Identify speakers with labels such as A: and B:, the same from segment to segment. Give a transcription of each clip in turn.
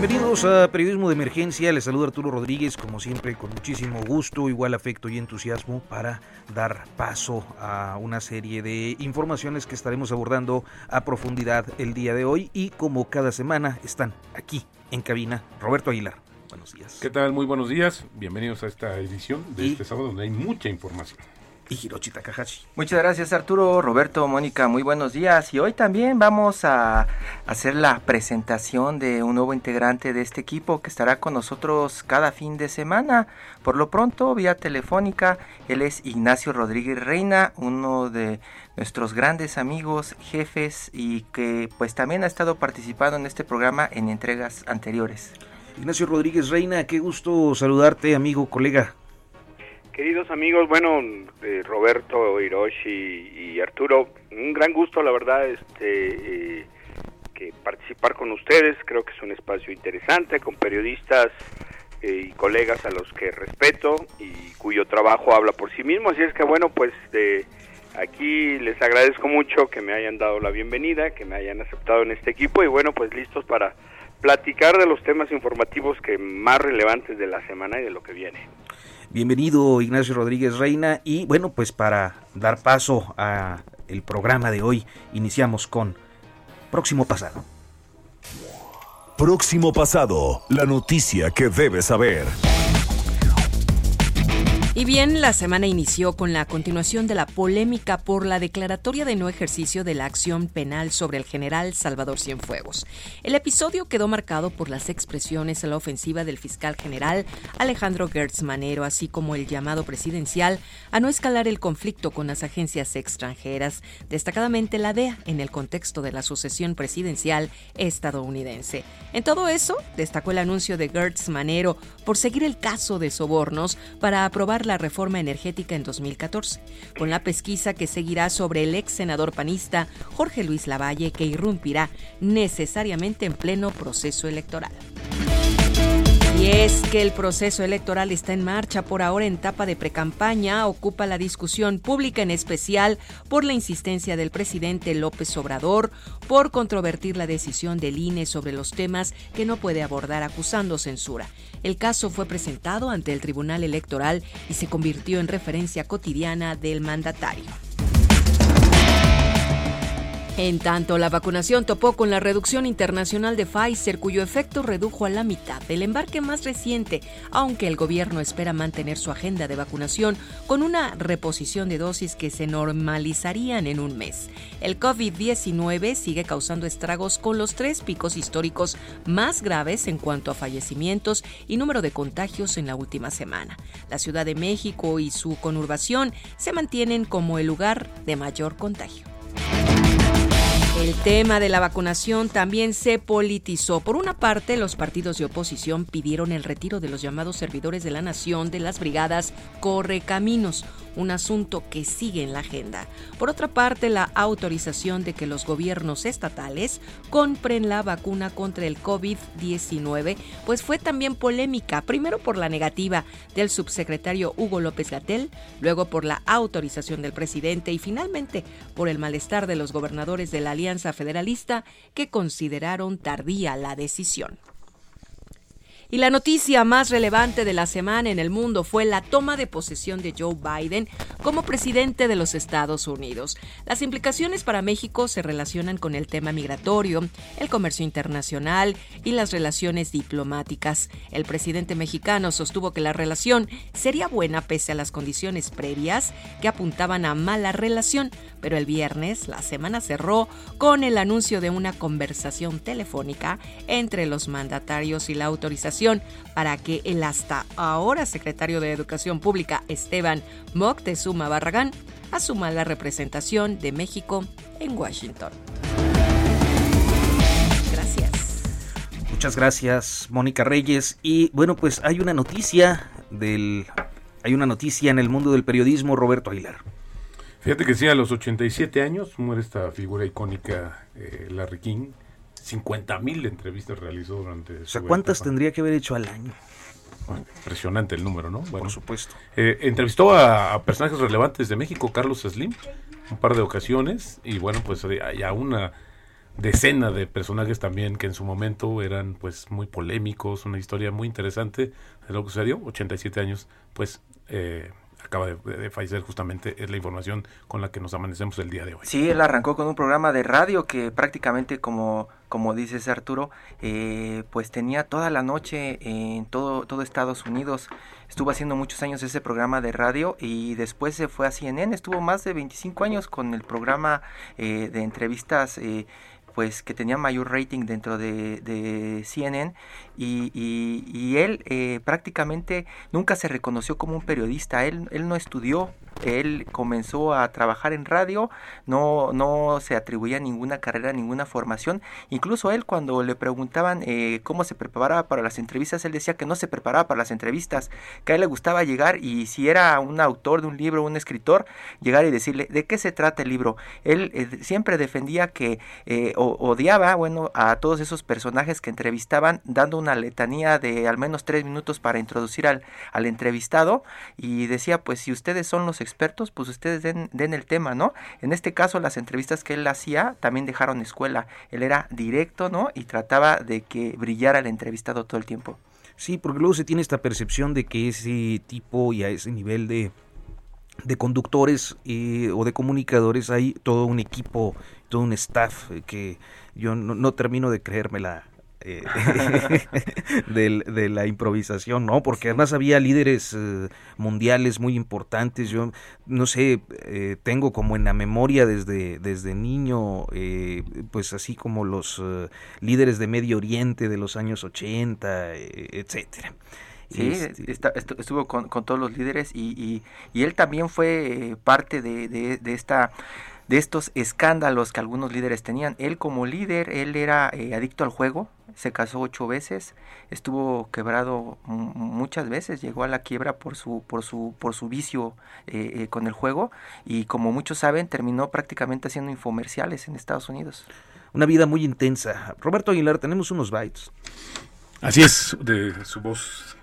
A: Bienvenidos a Periodismo de Emergencia, les saluda Arturo Rodríguez, como siempre con muchísimo gusto, igual afecto y entusiasmo para dar paso a una serie de informaciones que estaremos abordando a profundidad el día de hoy y como cada semana están aquí en cabina Roberto Aguilar. Buenos días.
B: ¿Qué tal? Muy buenos días. Bienvenidos a esta edición de
A: Y-
B: este sábado donde hay mucha información.
A: Y Hiroshi Takahashi.
C: Muchas gracias Arturo, Roberto, Mónica, muy buenos días. Y hoy también vamos a hacer la presentación de un nuevo integrante de este equipo que estará con nosotros cada fin de semana. Por lo pronto, vía telefónica, él es Ignacio Rodríguez Reina, uno de nuestros grandes amigos, jefes y que pues también ha estado participando en este programa en entregas anteriores.
A: Ignacio Rodríguez Reina, qué gusto saludarte, amigo, colega.
D: Queridos amigos, bueno, eh, Roberto, Hiroshi y Arturo, un gran gusto, la verdad, este, eh, que participar con ustedes. Creo que es un espacio interesante con periodistas eh, y colegas a los que respeto y cuyo trabajo habla por sí mismo. Así es que, bueno, pues aquí les agradezco mucho que me hayan dado la bienvenida, que me hayan aceptado en este equipo y, bueno, pues listos para platicar de los temas informativos que más relevantes de la semana y de lo que viene.
A: Bienvenido Ignacio Rodríguez Reina y bueno, pues para dar paso a el programa de hoy iniciamos con próximo pasado.
E: Próximo pasado, la noticia que debes saber.
F: Y bien, la semana inició con la continuación de la polémica por la declaratoria de no ejercicio de la acción penal sobre el general Salvador Cienfuegos. El episodio quedó marcado por las expresiones a la ofensiva del fiscal general Alejandro Gertz Manero, así como el llamado presidencial a no escalar el conflicto con las agencias extranjeras, destacadamente la DEA, en el contexto de la sucesión presidencial estadounidense. En todo eso, destacó el anuncio de Gertz Manero por seguir el caso de sobornos para aprobar la reforma energética en 2014, con la pesquisa que seguirá sobre el ex senador panista Jorge Luis Lavalle que irrumpirá necesariamente en pleno proceso electoral. Y es que el proceso electoral está en marcha por ahora en etapa de precampaña, ocupa la discusión pública en especial por la insistencia del presidente López Obrador por controvertir la decisión del INE sobre los temas que no puede abordar acusando censura. El caso fue presentado ante el Tribunal Electoral y se convirtió en referencia cotidiana del mandatario. En tanto, la vacunación topó con la reducción internacional de Pfizer, cuyo efecto redujo a la mitad el embarque más reciente, aunque el gobierno espera mantener su agenda de vacunación con una reposición de dosis que se normalizarían en un mes. El COVID-19 sigue causando estragos con los tres picos históricos más graves en cuanto a fallecimientos y número de contagios en la última semana. La Ciudad de México y su conurbación se mantienen como el lugar de mayor contagio. El tema de la vacunación también se politizó. Por una parte, los partidos de oposición pidieron el retiro de los llamados servidores de la nación de las brigadas Correcaminos, un asunto que sigue en la agenda. Por otra parte, la autorización de que los gobiernos estatales compren la vacuna contra el COVID-19, pues fue también polémica, primero por la negativa del subsecretario Hugo López Gatel, luego por la autorización del presidente y finalmente por el malestar de los gobernadores de la Alianza Federalista que consideraron tardía la decisión. Y la noticia más relevante de la semana en el mundo fue la toma de posesión de Joe Biden como presidente de los Estados Unidos. Las implicaciones para México se relacionan con el tema migratorio, el comercio internacional y las relaciones diplomáticas. El presidente mexicano sostuvo que la relación sería buena pese a las condiciones previas que apuntaban a mala relación, pero el viernes la semana cerró con el anuncio de una conversación telefónica entre los mandatarios y la autorización para que el hasta ahora secretario de Educación Pública Esteban Moctezuma Barragán asuma la representación de México en Washington. Gracias.
A: Muchas gracias, Mónica Reyes. Y bueno, pues hay una noticia del hay una noticia en el mundo del periodismo, Roberto Aguilar.
B: Fíjate que sí, a los 87 años muere esta figura icónica, eh, Larry King, 50 mil entrevistas realizó durante.
A: O sea, ¿cuántas tendría que haber hecho al año?
B: impresionante el número, ¿no?
A: Bueno, Por supuesto.
B: Eh, entrevistó a, personajes relevantes de México, Carlos Slim, un par de ocasiones, y bueno, pues hay a una decena de personajes también que en su momento eran pues muy polémicos, una historia muy interesante de lo que sucedió, 87 años, pues eh, acaba de, fallecer justamente, es la información con la que nos amanecemos el día de hoy.
C: Sí, él arrancó con un programa de radio que prácticamente como, como dices Arturo, eh, pues tenía toda la noche en todo, todo Estados Unidos. Estuvo haciendo muchos años ese programa de radio y después se fue a CNN, estuvo más de 25 años con el programa eh, de entrevistas eh, pues que tenía mayor rating dentro de, CNN y, y, él eh, prácticamente nunca se reconoció como un periodista, él no estudió él comenzó a trabajar en radio, no, no se atribuía ninguna carrera, ninguna formación. Incluso él cuando le preguntaban eh, cómo se preparaba para las entrevistas, él decía que no se preparaba para las entrevistas, que a él le gustaba llegar y si era un autor de un libro, un escritor, llegar y decirle de qué se trata el libro. Él eh, siempre defendía que eh, odiaba, bueno, a todos esos personajes que entrevistaban, dando una letanía de al menos tres minutos para introducir al, al entrevistado y decía, pues si ustedes son los expertos, pues ustedes den, el tema, ¿no? En este caso, las entrevistas que él hacía también dejaron escuela. Él era directo, ¿no? Y trataba de que brillara el entrevistado todo el tiempo.
A: Sí, porque luego se tiene esta percepción de que ese tipo y a ese nivel de, de conductores eh, o de comunicadores hay todo un equipo, todo un staff que yo no termino de creérmela eh, de, la improvisación, ¿no? Porque además había líderes eh, mundiales muy importantes. Yo, no sé, eh, tengo como en la memoria desde, desde niño, pues así como los líderes de Medio Oriente de los años 80, etcétera.
C: Sí, este estuvo con, todos los líderes y, y, él también fue parte de, de esta de estos escándalos que algunos líderes tenían. Él como líder, él era eh, adicto al juego, se casó ocho veces, estuvo quebrado muchas veces, llegó a la quiebra por su, por su, por su vicio eh, eh, con el juego y como muchos saben terminó prácticamente haciendo infomerciales en Estados Unidos.
A: Una vida muy intensa. Roberto Aguilar, tenemos unos bytes.
B: Así es, de su voz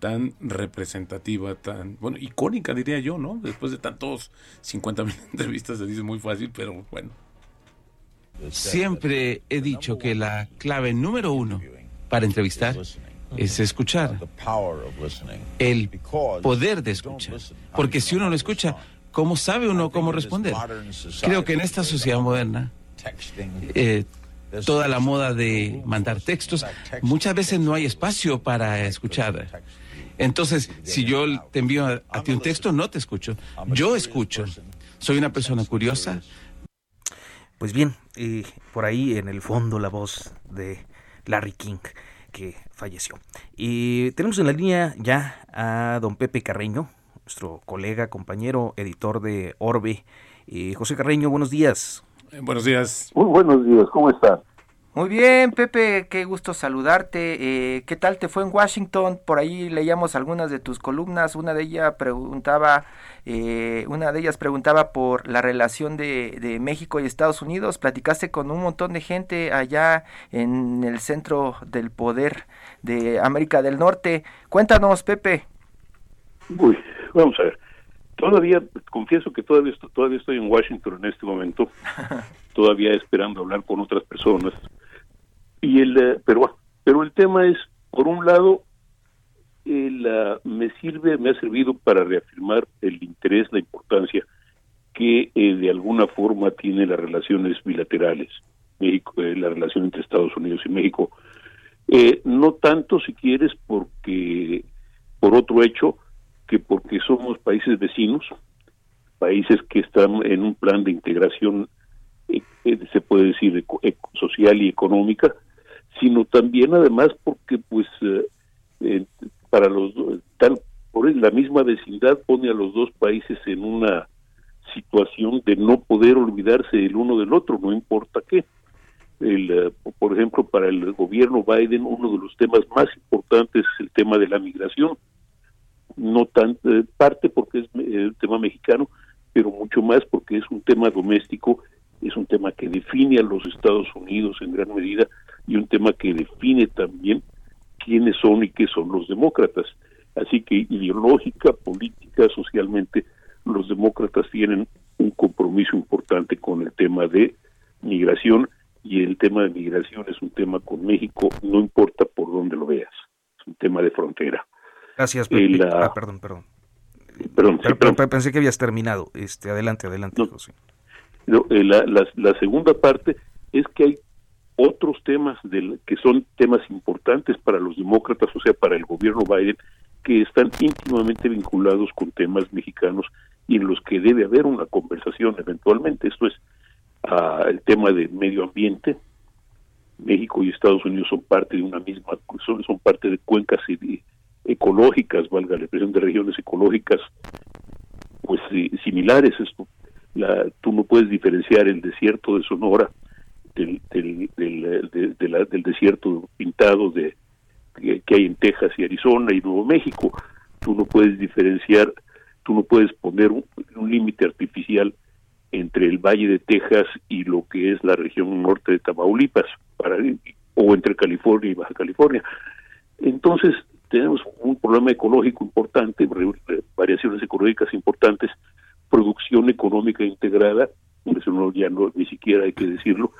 B: tan representativa, tan, bueno, icónica diría yo, ¿no? Después de tantos 50 mil entrevistas se dice muy fácil, pero bueno.
G: Siempre he dicho que la clave número uno para entrevistar es escuchar. El poder de escuchar. Porque si uno no escucha, ¿cómo sabe uno cómo responder? Creo que en esta sociedad moderna, eh, toda la moda de mandar textos, muchas veces no hay espacio para escuchar. Entonces, si yo te envío a, ti un texto, no te escucho. Yo escucho. Soy una persona curiosa.
A: Pues bien, por ahí en el fondo la voz de Larry King que falleció. Y tenemos en la línea ya a don Pepe Carreño, nuestro colega, compañero, editor de Orbe. José Carreño, buenos días.
B: Eh, buenos días.
H: Muy buenos días, ¿cómo estás?
C: Muy bien, Pepe, qué gusto saludarte. Eh, ¿Qué tal te fue en Washington? Por ahí leíamos algunas de tus columnas. Una de ellas preguntaba, eh, una de ellas preguntaba por la relación de, de, México y Estados Unidos. Platicaste con un montón de gente allá en el centro del poder de América del Norte. Cuéntanos, Pepe.
H: Uy, vamos a ver. Todavía, confieso que todavía, todavía estoy en Washington en este momento, todavía esperando hablar con otras personas y el, eh, pero, pero el tema es por un lado, me sirve, me ha servido para reafirmar el interés, la importancia que eh, de alguna forma tiene las relaciones bilaterales, México, eh, la relación entre Estados Unidos y México. Eh, no tanto, si quieres, porque por otro hecho, que porque somos países vecinos, países que están en un plan de integración, se puede decir, social y económica, sino también además porque pues para los tal por la misma vecindad pone a los dos países en una situación de no poder olvidarse el uno del otro, no importa qué. El, eh, por ejemplo, para el gobierno Biden, uno de los temas más importantes es el tema de la migración. No tan eh, parte porque es el eh, tema mexicano, pero mucho más porque es un tema doméstico, es un tema que define a los Estados Unidos en gran medida y un tema que define también quiénes son y qué son los demócratas. Así que ideológica, política, socialmente, los demócratas tienen un compromiso importante con el tema de migración y el tema de migración es un tema con México, no importa por dónde lo veas, es un tema de frontera.
A: Gracias, Pepe. ah, perdón, perdón. Perdón, pensé que habías terminado. Este, adelante, adelante, José.
H: Eh, la, la, segunda parte es que hay otros temas del, que son temas importantes para los demócratas, o sea, para el gobierno Biden, que están íntimamente vinculados con temas mexicanos y en los que debe haber una conversación eventualmente. Esto es ah, el tema de medio ambiente. México y Estados Unidos son parte de una misma, son, son parte de cuencas ecológicas, valga la expresión de regiones ecológicas, pues similares. Esto, la, tú no puedes diferenciar el desierto de Sonora del, del, del, desierto pintado de que hay en Texas y Arizona y Nuevo México. Tú no puedes diferenciar, tú no puedes poner un, límite artificial entre el Valle de Texas y lo que es la región norte de Tamaulipas, para, o entre California y Baja California. Entonces, tenemos un problema ecológico importante, variaciones ecológicas importantes, producción económica integrada, eso no, ya no, ni siquiera hay que decirlo,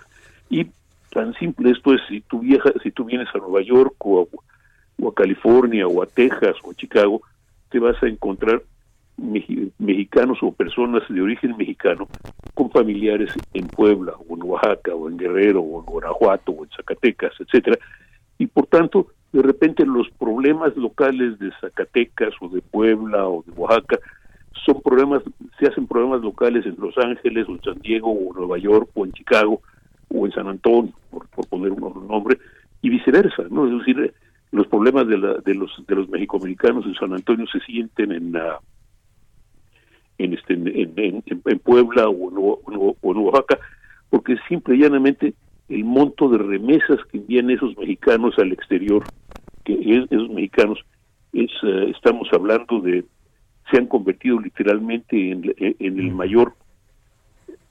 H: y tan simple esto es, si tú, viajas, si tú vienes a Nueva York o a, o a California o a Texas o a Chicago, te vas a encontrar mexicanos o personas de origen mexicano con familiares en Puebla o en Oaxaca o en Guerrero o en Guanajuato o en Zacatecas, etcétera, y por tanto de repente los problemas locales de Zacatecas o de Puebla o de Oaxaca son problemas, se hacen problemas locales en Los Ángeles o en San Diego o en Nueva York o en Chicago o en San Antonio, por, poner un nombre, y viceversa, ¿no? Es decir, los problemas de, la, de los de los mexicoamericanos en San Antonio se sienten en en este en, en, Puebla o en, Oaxaca porque simple y llanamente el monto de remesas que envían esos mexicanos al exterior que esos mexicanos es eh, estamos hablando de se han convertido literalmente en, en el mayor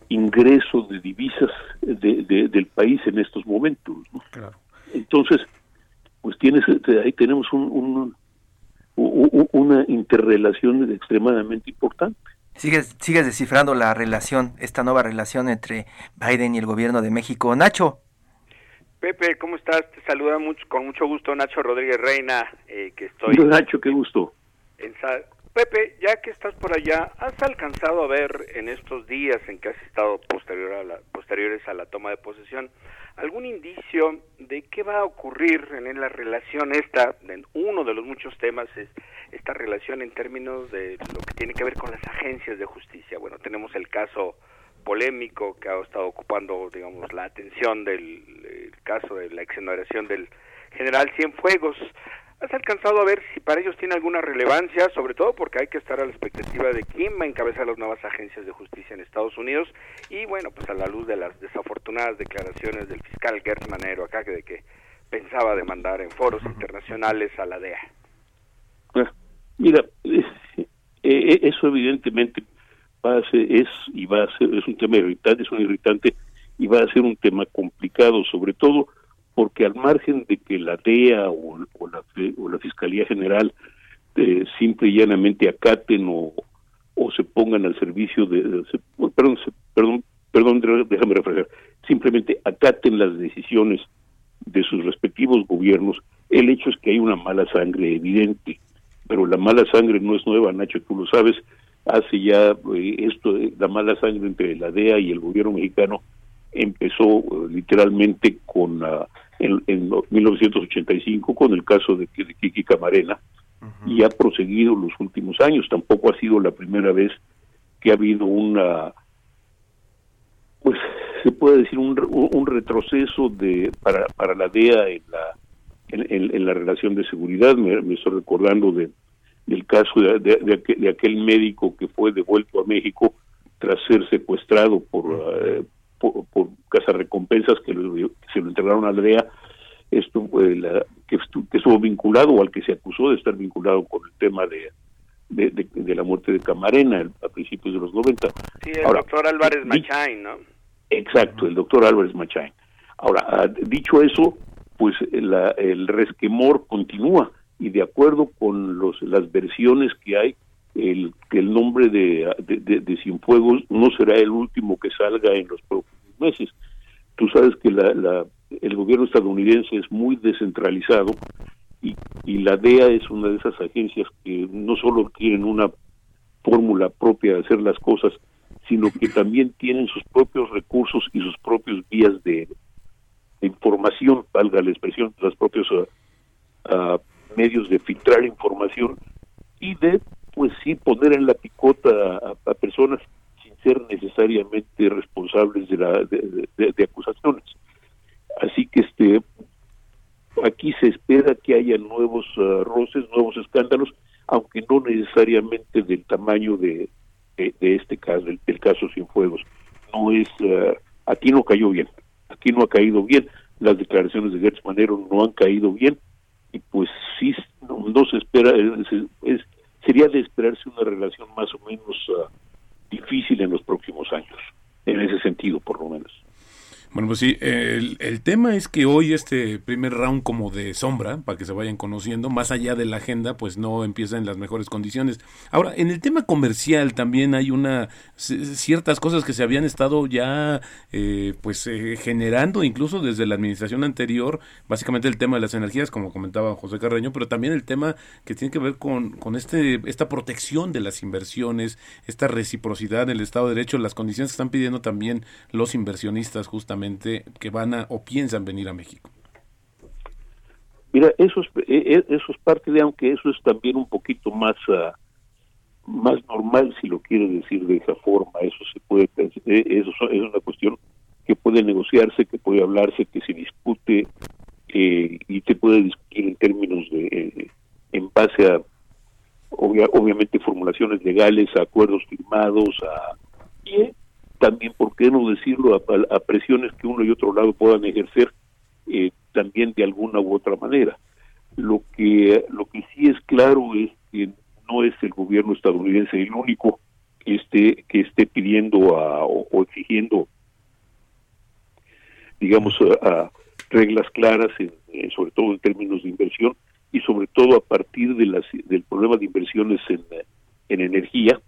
H: ingreso de divisas de, del país en estos momentos. Entonces, pues tienes ahí tenemos un, una interrelación extremadamente importante.
C: Sigues, sigues descifrando la relación, esta nueva relación entre Biden y el gobierno de México. Nacho.
D: Pepe, ¿cómo estás? Te saluda mucho, con mucho gusto Nacho Rodríguez Reina, eh, que estoy...
H: Nacho, qué gusto.
D: En, Pepe, ya que estás por allá, ¿has alcanzado a ver en estos días en que has estado posterior a la, posteriores a la toma de posesión algún indicio de qué va a ocurrir en la relación esta? uno de los muchos temas es esta relación en términos de lo que tiene que ver con las agencias de justicia. Bueno, tenemos el caso polémico que ha estado ocupando, digamos, la atención del caso de la exoneración del general Cienfuegos. ¿Has alcanzado a ver si para ellos tiene alguna relevancia, sobre todo porque hay que estar a la expectativa de quién va a encabezar las nuevas agencias de justicia en Estados Unidos y bueno, pues a la luz de las desafortunadas declaraciones del fiscal Gert Manero acá de que pensaba demandar en foros internacionales a la DEA?
H: Mira, eh, eh, eso evidentemente va a ser, es y va a ser, es un tema irritante, es un irritante y va a ser un tema complicado, sobre todo porque al margen de que la DEA o, la, o la Fiscalía General eh, simple y llanamente acaten o, o se pongan al servicio de, perdón, perdón, perdón, déjame refrescar, simplemente acaten las decisiones de sus respectivos gobiernos, El hecho es que hay una mala sangre evidente, pero la mala sangre no es nueva, Nacho, tú lo sabes, hace ya eh, esto, la mala sangre entre la DEA y el gobierno mexicano empezó eh, literalmente con uh, en, 1985 con el caso de, de Kiki Camarena y ha proseguido los últimos años. Tampoco ha sido la primera vez que ha habido una, pues se puede decir un, un retroceso de para, para la DEA en la en, la relación de seguridad. Me, estoy recordando de del caso de, de, aquel, médico que fue devuelto a México tras ser secuestrado por, uh, por, por cazarrecompensas que, se lo entregaron a la DEA esto la, que, estuvo vinculado o al que se acusó de estar vinculado con el tema de, de, la muerte de Camarena a principios de los 90.
D: Sí, el doctor Álvarez Machain, ¿no?
H: Exacto, el doctor Álvarez Machain. Ahora, ah, dicho eso, pues la, el resquemor continúa y de acuerdo con los, las versiones que hay, el que el nombre de, de, de, Cienfuegos no será el último que salga en los próximos meses. Tú sabes que la, el gobierno estadounidense es muy descentralizado y, y la DEA es una de esas agencias que no solo tienen una fórmula propia de hacer las cosas, sino que también tienen sus propios recursos y sus propios vías de, información, valga la expresión, los propios uh, uh, medios de filtrar información y de, pues sí, poner en la picota a, personas sin ser necesariamente responsables de, la, de acusaciones. Así que este aquí se espera que haya nuevos uh, roces, nuevos escándalos, aunque no necesariamente del tamaño de, este caso, del, caso fuegos No es, uh, aquí no cayó bien, aquí no ha caído bien, las declaraciones de Gertz Manero no han caído bien, y pues sí, no, se espera, es, sería de esperarse una relación más o menos uh, difícil en los próximos años, en ese sentido por lo menos.
B: Bueno, pues sí, el, el, tema es que hoy este primer round como de sombra, para que se vayan conociendo, más allá de la agenda, pues no empieza en las mejores condiciones. Ahora, en el tema comercial también hay una ciertas cosas que se habían estado ya eh, pues eh, generando incluso desde la administración anterior, básicamente el tema de las energías, como comentaba José Carreño, pero también el tema que tiene que ver con, con este esta protección de las inversiones, esta reciprocidad en el Estado de Derecho, las condiciones que están pidiendo también los inversionistas justamente que van a o piensan venir a México?
H: Mira, eso es, e, e, eso es parte de, aunque eso es también un poquito más, ah, más normal, si lo quiere decir de esa forma. Eso se puede, e, eso es una cuestión que puede negociarse, que puede hablarse, que se discute eh, y se puede discutir en términos de, eh, en base a, obviamente, formulaciones legales, a acuerdos firmados, a, y también, ¿por qué no decirlo?, a, presiones que uno y otro lado puedan ejercer eh, también de alguna u otra manera. Lo que, lo que sí es claro es que no es el gobierno estadounidense el único que esté, que esté pidiendo a, o, exigiendo, digamos, a, reglas claras, sobre todo en términos de inversión y sobre todo a partir de las, del problema de inversiones en, en energía,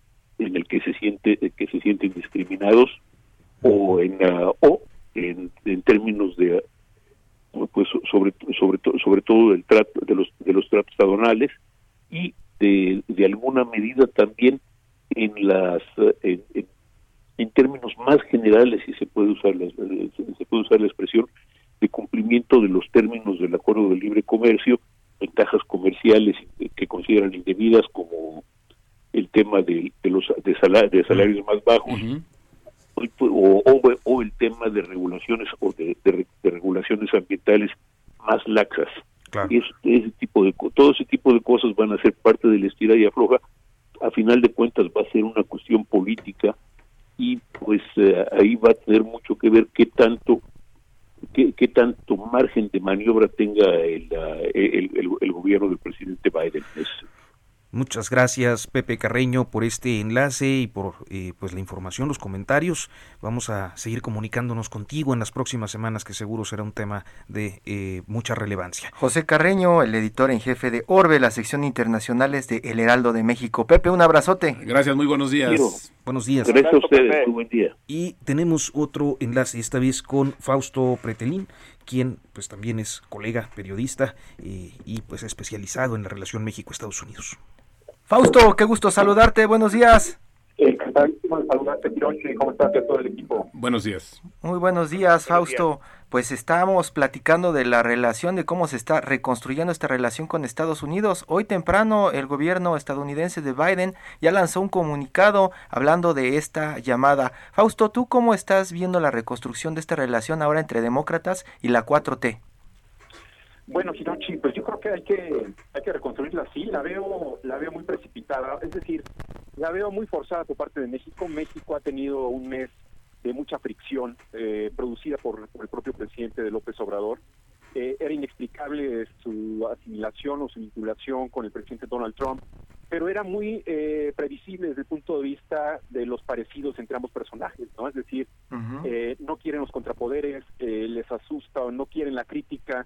H: en el que se siente que se sienten discriminados o en uh, o en, en, términos de pues sobre sobre sobre todo del trato de los de los tratos aduanales y de, de alguna medida también en las en, en, términos más generales si se puede usar la, se puede usar la expresión de cumplimiento de los términos del acuerdo de libre comercio ventajas comerciales que consideran indebidas como el tema de, de los de, de salarios más bajos o, o, el tema de regulaciones o de, de, regulaciones ambientales más laxas. Ese tipo de todo ese tipo de cosas van a ser parte de la estira y afloja. A final de cuentas va a ser una cuestión política y pues eh, ahí va a tener mucho que ver qué tanto qué, qué tanto margen de maniobra tenga el, el, el, el gobierno del presidente Biden. En ese
A: Muchas gracias Pepe Carreño por este enlace y por eh, pues la información, los comentarios. Vamos a seguir comunicándonos contigo en las próximas semanas que seguro será un tema de eh, mucha relevancia.
C: José Carreño, el editor en jefe de Orbe, la sección internacionales de El Heraldo de México. Pepe, un abrazote.
B: Gracias, muy buenos días.
A: Buenos días.
H: Gracias a ustedes, buen día.
A: Y tenemos otro enlace, esta vez con Fausto Pretelín, quien pues también es colega, periodista eh, y pues especializado en la relación México-Estados Unidos.
C: Fausto, qué gusto saludarte, buenos días.
I: Encantadísimo saludarte, ¿Cómo estás todo el equipo?
B: Buenos días.
C: Muy buenos días, Fausto. Pues estamos platicando de la relación, de cómo se está reconstruyendo esta relación con Estados Unidos. Hoy temprano el gobierno estadounidense de Biden ya lanzó un comunicado hablando de esta llamada. Fausto, ¿tú cómo estás viendo la reconstrucción de esta relación ahora entre demócratas y la 4T?
I: Bueno, Hirochi, pues creo que hay que hay que reconstruirla así. La veo la veo muy precipitada, es decir, la veo muy forzada por parte de México. México ha tenido un mes de mucha fricción eh, producida por, el propio presidente de López Obrador. Eh, era inexplicable su asimilación o su vinculación con el presidente Donald Trump, pero era muy eh, previsible desde el punto de vista de los parecidos entre ambos personajes, ¿no? Es decir, no quieren los contrapoderes, les asusta o no quieren la crítica,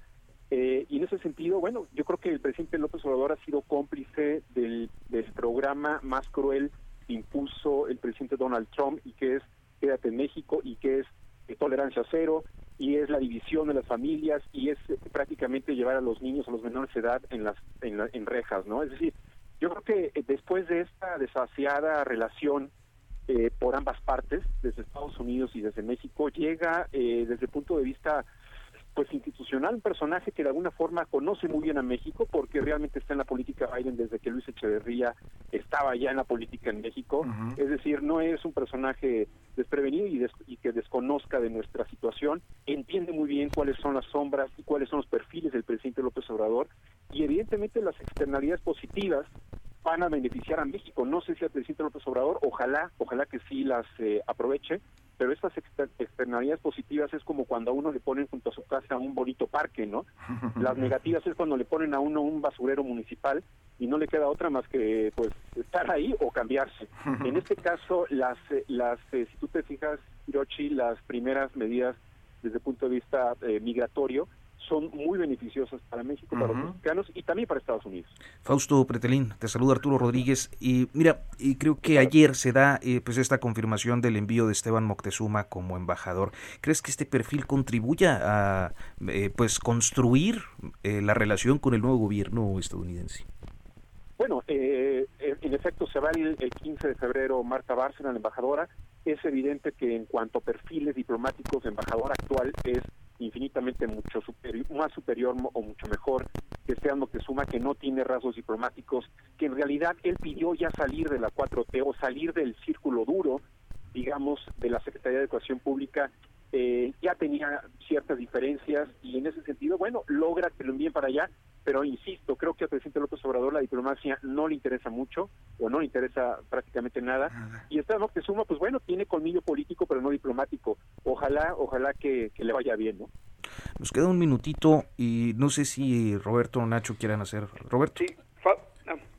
I: y en ese sentido, bueno, yo creo que el presidente López Obrador ha sido cómplice del, del programa más cruel impuso el presidente Donald Trump y que es Quédate en México y que es eh, tolerancia cero y es la división de las familias y es eh, prácticamente llevar a los niños a los menores de edad en las en, rejas, ¿no? Es decir, yo creo que eh, después de esta desasiada relación por ambas partes, desde Estados Unidos y desde México, llega desde el punto de vista pues institucional, un personaje que de alguna forma conoce muy bien a México porque realmente está en la política Biden desde que Luis Echeverría estaba ya en la política en México, es decir, no es un personaje desprevenido y, y, que desconozca de nuestra situación, entiende muy bien cuáles son las sombras y cuáles son los perfiles del presidente López Obrador. Y evidentemente las externalidades positivas van a beneficiar a México. No sé si al presidente López Obrador, ojalá, ojalá que sí las eh, aproveche, pero estas externalidades positivas es como cuando a uno le ponen junto a su casa un bonito parque, ¿no? Las negativas es cuando le ponen a uno un basurero municipal y no le queda otra más que pues estar ahí o cambiarse. En este caso, las, eh, las eh, si tú te fijas, Hirochi, las primeras medidas desde el punto de vista migratorio son muy beneficiosas para México, para los mexicanos y también para Estados Unidos.
A: Fausto Pretelín, te saluda Arturo Rodríguez y mira, y creo que ayer se da eh, pues esta confirmación del envío de Esteban Moctezuma como embajador. ¿Crees que este perfil contribuya a eh, pues construir eh, la relación con el nuevo gobierno estadounidense?
I: Bueno, en efecto se va el, 15 de febrero Marta Bárcena, la embajadora. Es evidente que en cuanto a perfiles diplomáticos, de embajador actual es infinitamente mucho superior, más superior o mucho mejor que Esteban Moctezuma, que no tiene rasgos diplomáticos, que en realidad él pidió ya salir de la 4T o salir del círculo duro, digamos, de la Secretaría de Educación Pública, eh, ya tenía ciertas diferencias y en ese sentido, bueno, logra que lo envíen para allá, pero insisto, creo que al presidente López Obrador la diplomacia no le interesa mucho o no le interesa prácticamente nada. Y esta Moctezuma, pues bueno, tiene colmillo político, pero no diplomático. Ojalá, ojalá que, le vaya bien, ¿no?
A: Nos queda un minutito y no sé si Roberto o Nacho quieran hacer. Roberto.
D: Sí,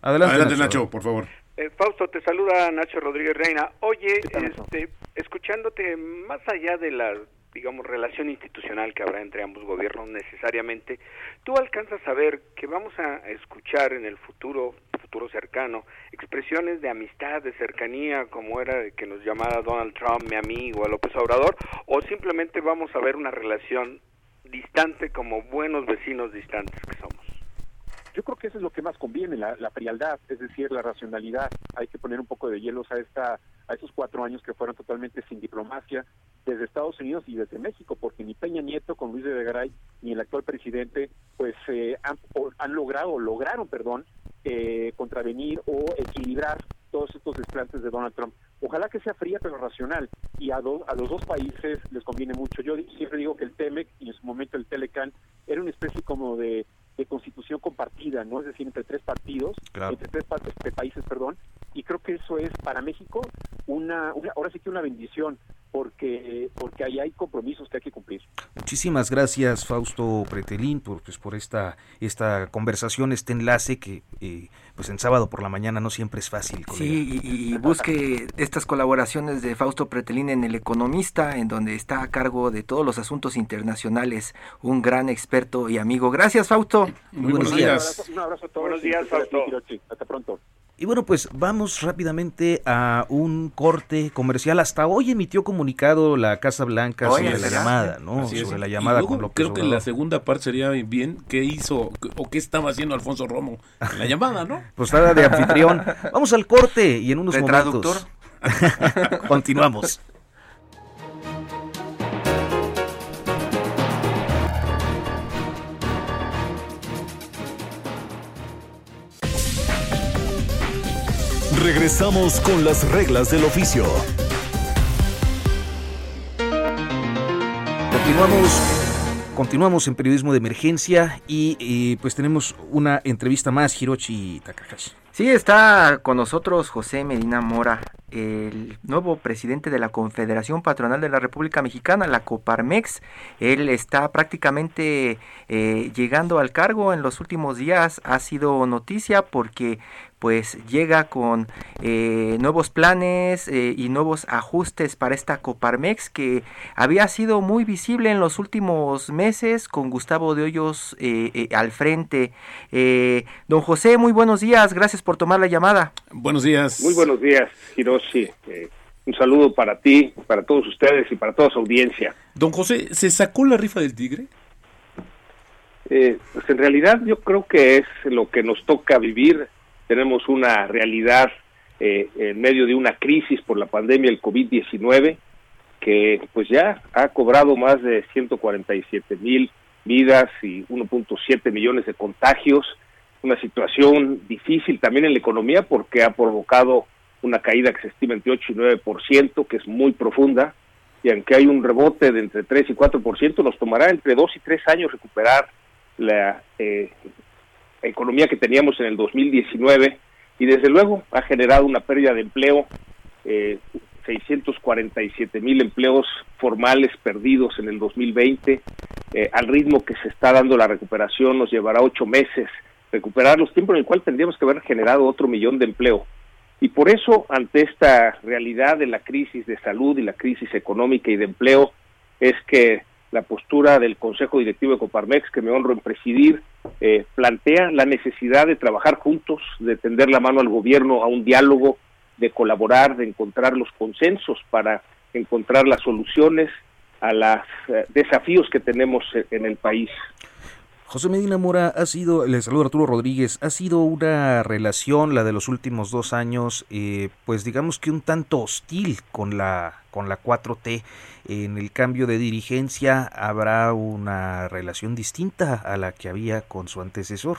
B: Adelante, Nacho, por favor.
D: Eh, Fausto, te saluda Nacho Rodríguez Reina. Oye, este, escuchándote más allá de la digamos, relación institucional que habrá entre ambos gobiernos necesariamente, tú alcanzas a ver que vamos a escuchar en el futuro, futuro cercano, expresiones de amistad, de cercanía, como era que nos llamara Donald Trump, mi amigo, a López Obrador, o simplemente vamos a ver una relación distante como buenos vecinos distantes que somos.
I: Yo creo que eso es lo que más conviene, la, la frialdad, es decir, la racionalidad. Hay que poner un poco de hielos a esta a esos cuatro años que fueron totalmente sin diplomacia desde Estados Unidos y desde México, porque ni Peña Nieto con Luis de Garay ni el actual presidente pues eh, han, han, logrado, lograron, perdón, eh, contravenir o equilibrar todos estos desplantes de Donald Trump. Ojalá que sea fría pero racional y a, a los dos países les conviene mucho. Yo siempre digo que el TEMEC y en su momento el Telecan era una especie como de de constitución compartida, ¿no? Es decir, entre tres partidos, entre tres este, países, perdón, y creo que eso es para México una, ahora sí que una bendición, porque porque ahí hay compromisos que hay que cumplir.
A: Muchísimas gracias Fausto Pretelín por pues por esta esta conversación, este enlace que eh, pues en sábado por la mañana no siempre es fácil.
C: Sí, y, busque estas colaboraciones de Fausto Pretelín en El Economista, en donde está a cargo de todos los asuntos internacionales, un gran experto y amigo. Gracias Fausto.
B: Muy, buenos, días.
I: Un abrazo, a todos. Buenos días, Fausto. Hasta pronto.
A: Y bueno, pues vamos rápidamente a un corte comercial. Hasta hoy emitió comunicado la Casa Blanca sobre la llamada, ¿no? sobre la llamada con López
B: Creo que la segunda parte sería bien qué hizo o qué estaba haciendo Alfonso Romo en la llamada, ¿no?
A: pues estaba de anfitrión. Vamos al corte y en unos momentos continuamos.
E: Regresamos con las reglas del oficio.
A: Continuamos, continuamos en periodismo de emergencia y, pues tenemos una entrevista más, Hiroshi Takahashi.
C: Sí, está con nosotros José Medina Mora, el nuevo presidente de la Confederación Patronal de la República Mexicana, la Coparmex. Él está prácticamente eh, llegando al cargo en los últimos días. Ha sido noticia porque pues llega con eh, nuevos planes eh, y nuevos ajustes para esta Coparmex que había sido muy visible en los últimos meses con Gustavo de Hoyos eh, al frente. don José, muy buenos días, gracias por tomar la llamada.
B: Buenos días.
J: Muy buenos días, Hiroshi. un saludo para ti, para todos ustedes y para toda su audiencia.
B: Don José, ¿se sacó la rifa del tigre?
J: pues en realidad yo creo que es lo que nos toca vivir tenemos una realidad eh, en medio de una crisis por la pandemia del COVID-19 que pues ya ha cobrado más de 147 mil vidas y 1.7 millones de contagios, una situación difícil también en la economía porque ha provocado una caída que se estima entre 8 y 9%, que es muy profunda, y aunque hay un rebote de entre 3 y 4%, nos tomará entre 2 y 3 años recuperar la eh, economía que teníamos en el 2019 y desde luego ha generado una pérdida de empleo, eh, 647 mil empleos formales perdidos en el 2020. Eh, al ritmo que se está dando la recuperación nos llevará ocho meses recuperar los tiempos en el cual tendríamos que haber generado otro millón de empleo. Y por eso, ante esta realidad de la crisis de salud y la crisis económica y de empleo, es que la postura del Consejo Directivo de Coparmex, que me honro en presidir, eh, plantea la necesidad de trabajar juntos, de tender la mano al gobierno a un diálogo, de colaborar, de encontrar los consensos para encontrar las soluciones a los eh, desafíos que tenemos en el país.
A: José Medina Mora ha sido, le saludo Arturo Rodríguez, ha sido una relación, la de los últimos dos años, eh, pues digamos que un tanto hostil con la, con la 4T. En el cambio de dirigencia habrá una relación distinta a la que había con su antecesor.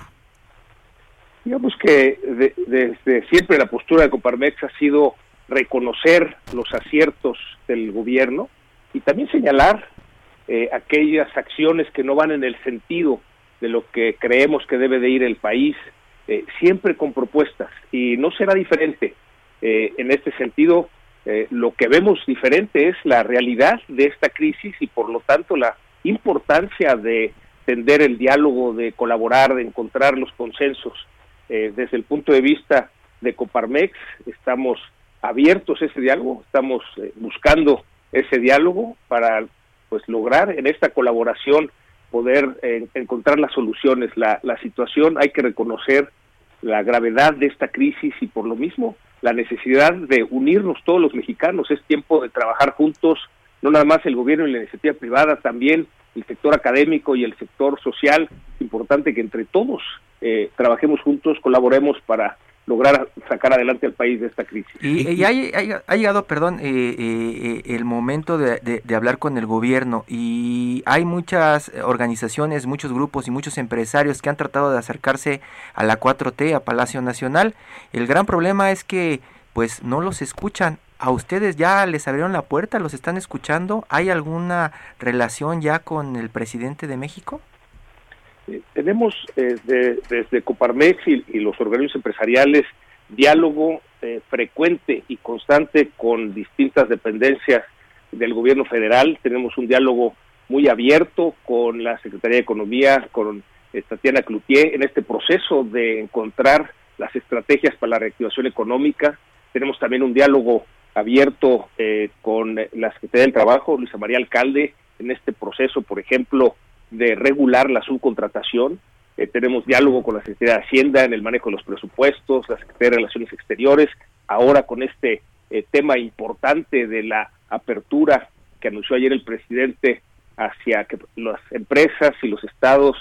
J: Digamos que desde siempre la postura de Coparmex ha sido reconocer los aciertos del gobierno y también señalar eh, aquellas acciones que no van en el sentido de lo que creemos que debe de ir el país, eh, siempre con propuestas y no será diferente. Eh, en este sentido, eh, lo que vemos diferente es la realidad de esta crisis y por lo tanto la importancia de tender el diálogo, de colaborar, de encontrar los consensos. desde el punto de vista de Coparmex, estamos abiertos a ese diálogo, estamos buscando ese diálogo para pues lograr en esta colaboración poder eh, encontrar las soluciones. La, la situación hay que reconocer la gravedad de esta crisis y por lo mismo la necesidad de unirnos todos los mexicanos. Es tiempo de trabajar juntos, no nada más el gobierno y la iniciativa privada, también el sector académico y el sector social. Importante que entre todos eh, trabajemos juntos, colaboremos para lograr sacar adelante al país de esta crisis.
C: Y, ha, llegado, perdón, eh, eh, eh, el momento de, hablar con el gobierno y hay muchas organizaciones, muchos grupos y muchos empresarios que han tratado de acercarse a la 4T, a Palacio Nacional. El gran problema es que pues no los escuchan. ¿A ustedes ya les abrieron la puerta? ¿Los están escuchando? ¿Hay alguna relación ya con el presidente de México?
J: Eh, tenemos eh, desde Coparmex y, los organismos empresariales diálogo eh, frecuente y constante con distintas dependencias del gobierno federal. Tenemos un diálogo muy abierto con la Secretaría de Economía, con Tatiana Cloutier, en este proceso de encontrar las estrategias para la reactivación económica. Tenemos también un diálogo abierto con la Secretaría del Trabajo, Luisa María Alcalde, en este proceso, por ejemplo, de regular la subcontratación. eh, tenemos diálogo con la Secretaría de Hacienda en el manejo de los presupuestos, la Secretaría de Relaciones Exteriores, ahora con este eh, tema importante de la apertura que anunció ayer el presidente hacia que las empresas y los estados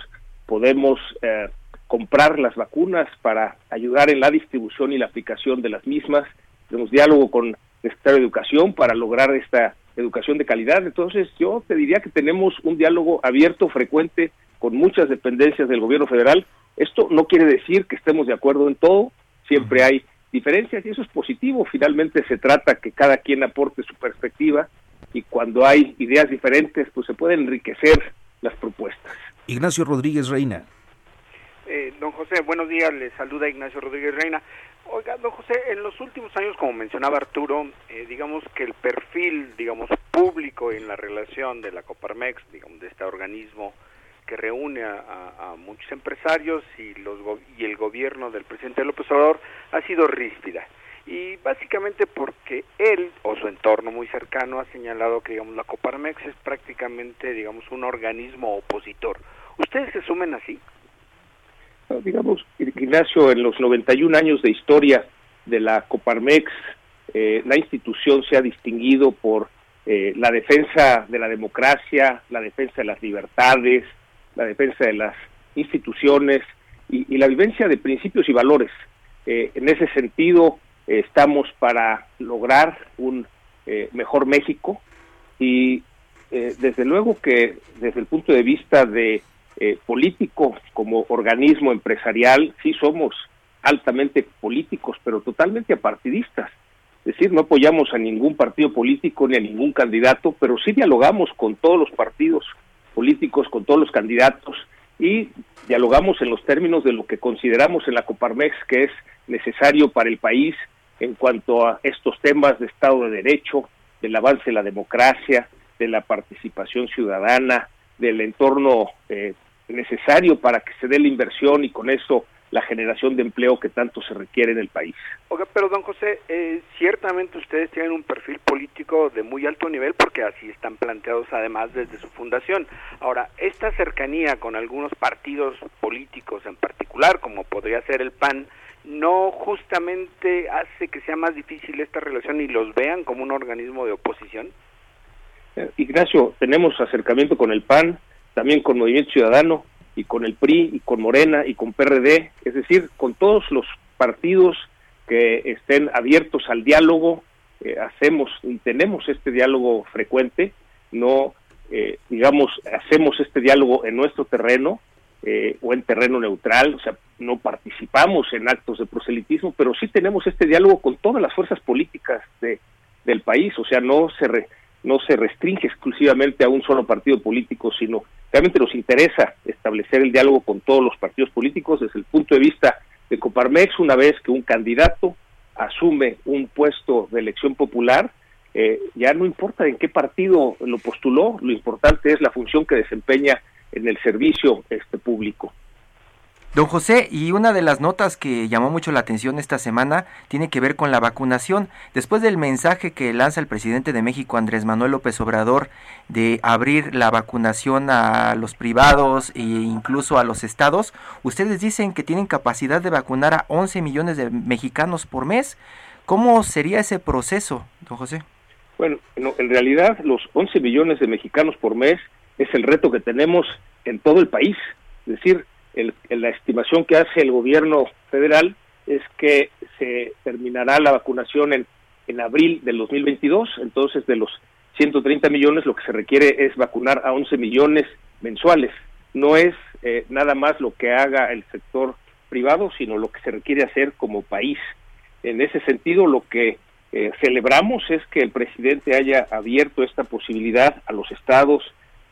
J: podemos eh, comprar las vacunas para ayudar en la distribución y la aplicación de las mismas. Tenemos diálogo con el Secretario de Educación para lograr esta educación de calidad. Entonces, yo te diría que tenemos un diálogo abierto, frecuente, con muchas dependencias del gobierno federal. Esto no quiere decir que estemos de acuerdo en todo, siempre hay diferencias y eso es positivo. Finalmente se trata que cada quien aporte su perspectiva y cuando hay ideas diferentes, pues se pueden enriquecer las propuestas.
A: Ignacio Rodríguez Reina.
D: Eh, don José, buenos días, le saluda Ignacio Rodríguez Reina. Oiga, don José, en los últimos años, como mencionaba Arturo, eh, digamos que el perfil, digamos, público en la relación de la Coparmex, digamos, de este organismo que reúne a, muchos empresarios y, los, y el gobierno del presidente López Obrador ha sido ríspida. Y básicamente porque él o su entorno muy cercano ha señalado que digamos la Coparmex es prácticamente digamos un organismo opositor. ¿Ustedes se sumen así?
J: Digamos, Ignacio, en los 91 años de historia de la Coparmex, eh, la institución se ha distinguido por eh, la defensa de la democracia, la defensa de las libertades, la defensa de las instituciones y, la vivencia de principios y valores. Eh, en ese sentido, estamos para lograr un mejor México y desde luego que desde el punto de vista de eh, político como organismo empresarial, sí somos altamente políticos, pero totalmente apartidistas. Es decir, no apoyamos a ningún partido político ni a ningún candidato, pero sí dialogamos con todos los partidos políticos, con todos los candidatos y dialogamos en los términos de lo que consideramos en la Coparmex que es necesario para el país en cuanto a estos temas de Estado de Derecho, del avance de la democracia, de la participación ciudadana, del entorno eh, necesario para que se dé la inversión y con eso la generación de empleo que tanto se requiere en el país.
D: Oiga, pero don José, eh, ciertamente ustedes tienen un perfil político de muy alto nivel porque así están planteados además desde su fundación. Ahora, esta cercanía con algunos partidos políticos en particular, como podría ser el PAN, no justamente hace que sea más difícil esta relación y los vean como un organismo de oposición?
J: Eh, Ignacio, tenemos acercamiento con el PAN, también con Movimiento Ciudadano y con el PRI y con Morena y con PRD, es decir, con todos los partidos que estén abiertos al diálogo, eh, hacemos y tenemos este diálogo frecuente, no, eh, digamos, hacemos este diálogo en nuestro terreno eh, o en terreno neutral, o sea, no participamos en actos de proselitismo, pero sí tenemos este diálogo con todas las fuerzas políticas de, del país, o sea, no se, no se restringe exclusivamente a un solo partido político, sino realmente nos interesa establecer el diálogo con todos los partidos políticos desde el punto de vista de Coparmex, una vez que un candidato asume un puesto de elección popular, eh, ya no importa en qué partido lo postuló, lo importante es la función que desempeña en el servicio este público.
C: Don José, y una de las notas que llamó mucho la atención esta semana tiene que ver con la vacunación. Después del mensaje que lanza el presidente de México, Andrés Manuel López Obrador, de abrir la vacunación a los privados e incluso a los estados, ustedes dicen que tienen capacidad de vacunar a 11 millones de mexicanos por mes. ¿Cómo sería ese proceso, don José?
J: Bueno, en realidad los 11 millones de mexicanos por mes es el reto que tenemos en todo el país. Es decir, la estimación que hace el gobierno federal es que se terminará la vacunación en, en abril del 2022, entonces de los 130 millones lo que se requiere es vacunar a 11 millones mensuales. No es eh, nada más lo que haga el sector privado, sino lo que se requiere hacer como país. En ese sentido, lo que eh, celebramos es que el presidente haya abierto esta posibilidad a los estados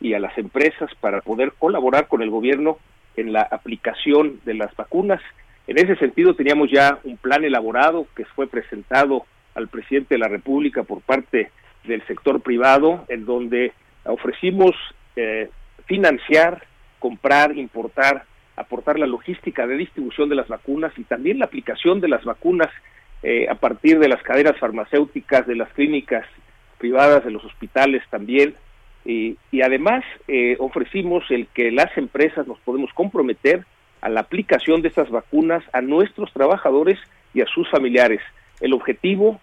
J: y a las empresas para poder colaborar con el gobierno en la aplicación de las vacunas. En ese sentido, teníamos ya un plan elaborado que fue presentado al presidente de la República por parte del sector privado, en donde ofrecimos eh, financiar, comprar, importar, aportar la logística de distribución de las vacunas y también la aplicación de las vacunas eh, a partir de las cadenas farmacéuticas, de las clínicas privadas, de los hospitales también, y, además eh, ofrecimos el que las empresas nos podemos comprometer a la aplicación de estas vacunas a nuestros trabajadores y a sus familiares. El objetivo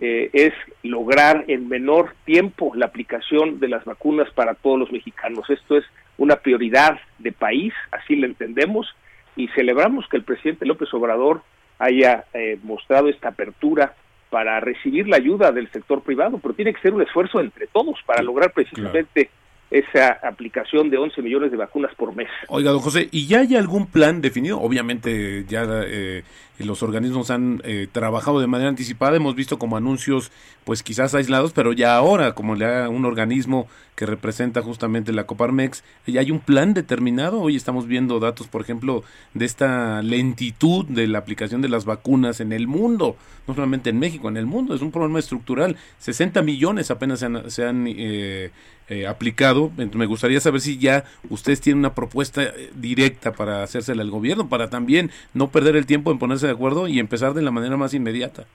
J: eh, es lograr en menor tiempo la aplicación de las vacunas para todos los mexicanos. Esto es una prioridad de país, así lo entendemos, y celebramos que el presidente López Obrador haya eh, mostrado esta apertura para recibir la ayuda del sector privado, pero tiene que ser un esfuerzo entre todos para lograr precisamente esa aplicación de 11 millones de vacunas por mes.
B: Oiga, don José, ¿y ya hay algún plan definido? Obviamente ya eh, los organismos han eh, trabajado de manera anticipada, hemos visto como anuncios pues quizás aislados, pero ya ahora como le da un organismo que representa justamente la Coparmex, ¿ya hay un plan determinado? Hoy estamos viendo datos, por ejemplo, de esta lentitud de la aplicación de las vacunas en el mundo, no solamente en México, en el mundo, es un problema estructural, 60 millones apenas se han, se han eh, eh, aplicado. Me gustaría saber si ya ustedes tienen una propuesta eh, directa para hacérsela al gobierno, para también no perder el tiempo en ponerse de acuerdo y empezar de la manera más inmediata.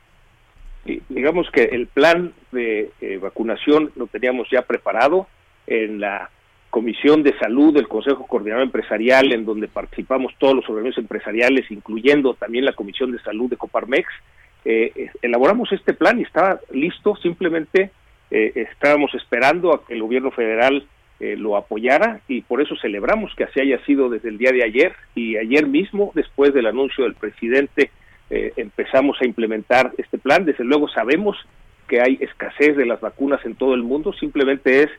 J: digamos que el plan de eh, vacunación lo teníamos ya preparado en la Comisión de Salud del Consejo Coordinador Empresarial, en donde participamos todos los organismos empresariales, incluyendo también la Comisión de Salud de Coparmex. elaboramos este plan y estaba listo, simplemente eh, estábamos esperando a que el gobierno federal eh, lo apoyara y por eso celebramos que así haya sido desde el día de ayer y ayer mismo, después del anuncio del presidente, eh, empezamos a implementar este plan. Desde luego sabemos que hay escasez de las vacunas en todo el mundo, simplemente es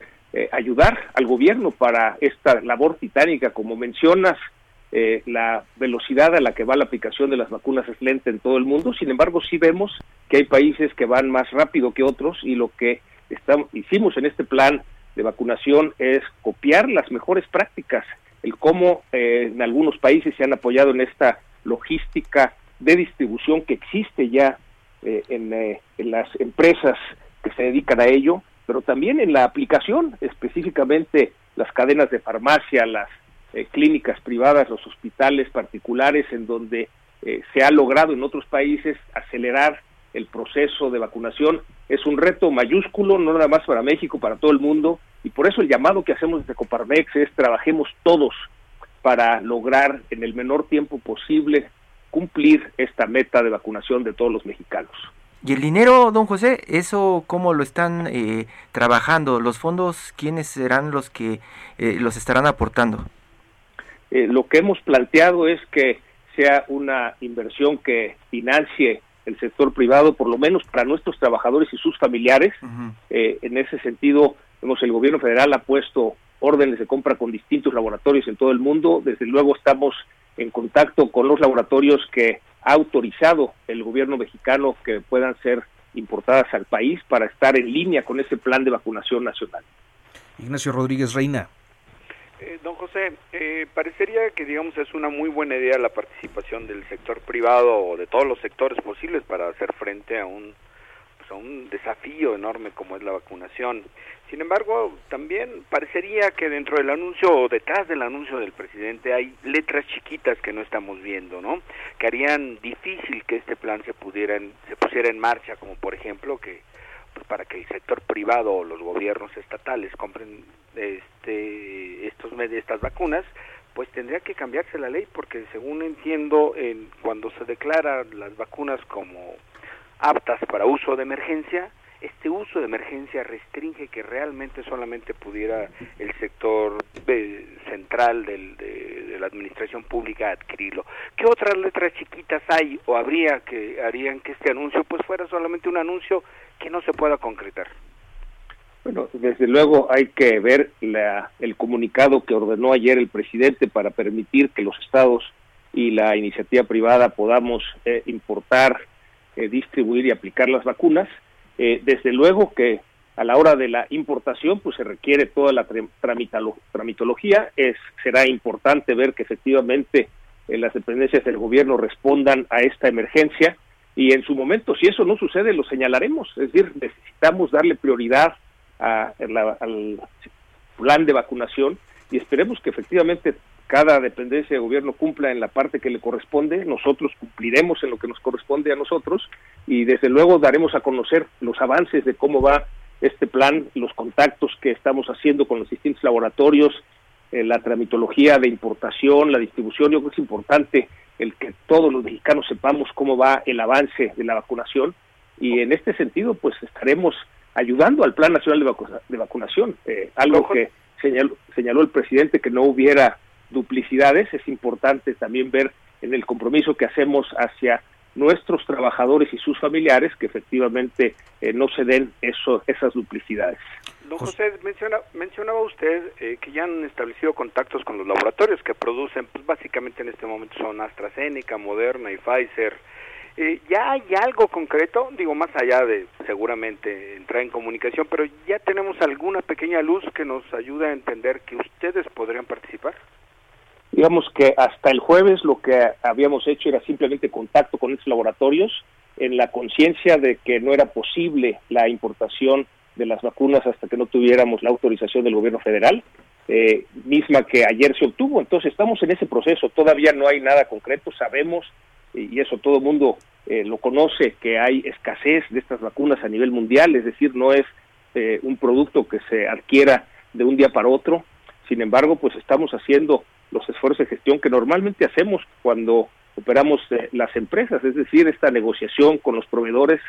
J: ayudar al gobierno para esta labor titánica, como mencionas, la velocidad a la que va la aplicación de las vacunas es lenta en todo el mundo, sin embargo sí vemos que hay países que van más rápido que otros y lo que estamos, hicimos en este plan de vacunación es copiar las mejores prácticas, el cómo eh, en algunos países se han apoyado en esta logística de distribución que existe ya eh, en, eh, en, las empresas que se dedican a ello, pero también en la aplicación, específicamente las cadenas de farmacia, las clínicas privadas, los hospitales particulares, en donde se ha logrado en otros países acelerar el proceso de vacunación es un reto mayúsculo, no nada más para México, para todo el mundo, y por eso el llamado que hacemos desde Coparmex es trabajemos todos para lograr en el menor tiempo posible cumplir esta meta de vacunación de todos los mexicanos.
C: ¿Y el dinero, don José, eso cómo lo están eh, trabajando? ¿Los fondos quiénes serán los que eh, los estarán aportando?
J: Eh, lo que hemos planteado es que sea una inversión que financie el sector privado, por lo menos para nuestros trabajadores y sus familiares. Eh, en ese sentido, vemos el gobierno federal ha puesto órdenes de compra con distintos laboratorios en todo el mundo. Desde luego estamos en contacto con los laboratorios que ha autorizado el gobierno mexicano que puedan ser importadas al país para estar en línea con ese plan de vacunación nacional.
A: Ignacio Rodríguez Reina.
D: Eh, don José, eh, parecería que digamos es una muy buena idea la participación del sector privado o de todos los sectores posibles para hacer frente a un pues, a un desafío enorme como es la vacunación. Sin embargo, también parecería que dentro del anuncio o detrás del anuncio del presidente hay letras chiquitas que no estamos viendo, ¿no? Que harían difícil que este plan se pudiera se pusiera en marcha, como por ejemplo que pues para que el sector privado o los gobiernos estatales compren este estos estas vacunas pues tendría que cambiarse la ley porque según entiendo en, cuando se declaran las vacunas como aptas para uso de emergencia este uso de emergencia restringe que realmente solamente pudiera el sector eh, central del, de, de, la administración pública adquirirlo. ¿Qué otras letras chiquitas hay o habría que harían que este anuncio pues fuera solamente un anuncio que no se pueda concretar?
J: Bueno, desde luego hay que ver la, el comunicado que ordenó ayer el presidente para permitir que los estados y la iniciativa privada podamos eh, importar, eh, distribuir y aplicar las vacunas. Eh, desde luego que a la hora de la importación pues se requiere toda la tramitología. Es, será importante ver que efectivamente eh, las dependencias del gobierno respondan a esta emergencia y en su momento, si eso no sucede, lo señalaremos. Es decir, necesitamos darle prioridad al plan de vacunación y esperemos que efectivamente cada dependencia de gobierno cumpla en la parte que le corresponde, nosotros cumpliremos en lo que nos corresponde a nosotros y desde luego daremos a conocer los avances de cómo va este plan, los contactos que estamos haciendo con los distintos laboratorios, la tramitología de importación, la distribución, yo creo que es importante el que todos los mexicanos sepamos cómo va el avance de la vacunación y en este sentido pues estaremos ayudando al Plan Nacional de, Vacunación, eh, algo que señaló, señaló el presidente que no hubiera duplicidades, es importante también ver en el compromiso que hacemos hacia nuestros trabajadores y sus familiares que efectivamente eh, no se den eso, esas duplicidades.
D: Don José, menciona, mencionaba usted eh, que ya han establecido contactos con los laboratorios que producen, pues básicamente en este momento son AstraZeneca, Moderna y Pfizer. Eh, ¿Ya hay algo concreto? Digo, más allá de seguramente entrar en comunicación, pero ¿ya tenemos alguna pequeña luz que nos ayude a entender que ustedes podrían participar?
J: Digamos que hasta el jueves lo que habíamos hecho era simplemente contacto con estos laboratorios en la conciencia de que no era posible la importación de las vacunas hasta que no tuviéramos la autorización del gobierno federal, eh, misma que ayer se obtuvo. Entonces estamos en ese proceso, todavía no hay nada concreto, sabemos, y eso todo el mundo eh, lo conoce, que hay escasez de estas vacunas a nivel mundial, es decir, no es eh, un producto que se adquiera de un día para otro. Sin embargo, pues estamos haciendo los esfuerzos de gestión que normalmente hacemos cuando operamos las empresas, es decir, esta negociación con los proveedores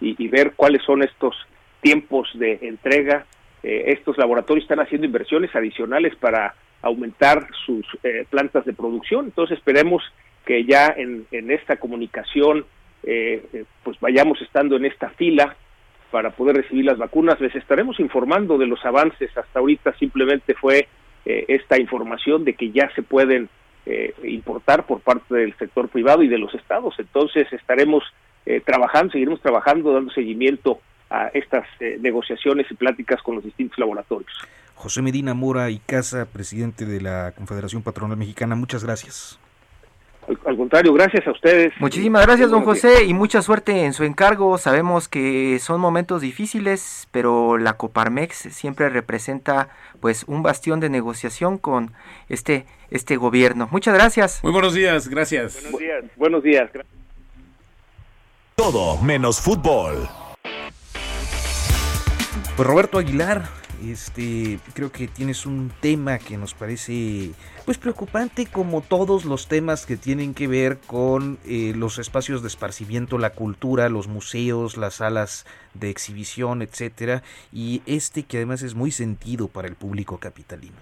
J: y, y ver cuáles son estos tiempos de entrega. Eh, estos laboratorios están haciendo inversiones adicionales para aumentar sus eh, plantas de producción. Entonces esperemos que ya en, esta comunicación eh, pues vayamos estando en esta fila para poder recibir las vacunas. Les estaremos informando de los avances. Hasta ahorita simplemente fue esta información de que ya se pueden importar por parte del sector privado y de los estados. Entonces estaremos trabajando, seguiremos trabajando, dando seguimiento a estas eh, negociaciones y pláticas con los distintos laboratorios.
A: José Medina Mora y Casa, presidente de la Confederación Patronal Mexicana, muchas gracias.
J: Al, contrario, gracias a ustedes.
C: Muchísimas gracias, don José, y mucha suerte en su encargo. Sabemos que son momentos difíciles, pero la Coparmex siempre representa pues un bastión de negociación con este este gobierno. Muchas gracias.
B: Muy buenos días, gracias.
J: Buenos días. Buenos días.
E: Todo menos fútbol.
A: Pues Roberto Aguilar, este, creo que tienes un tema que nos parece pues preocupante como todos los temas que tienen que ver con eh, los espacios de esparcimiento, la cultura, los museos, las salas de exhibición, etcétera, y este que además es muy sentido para el público capitalino.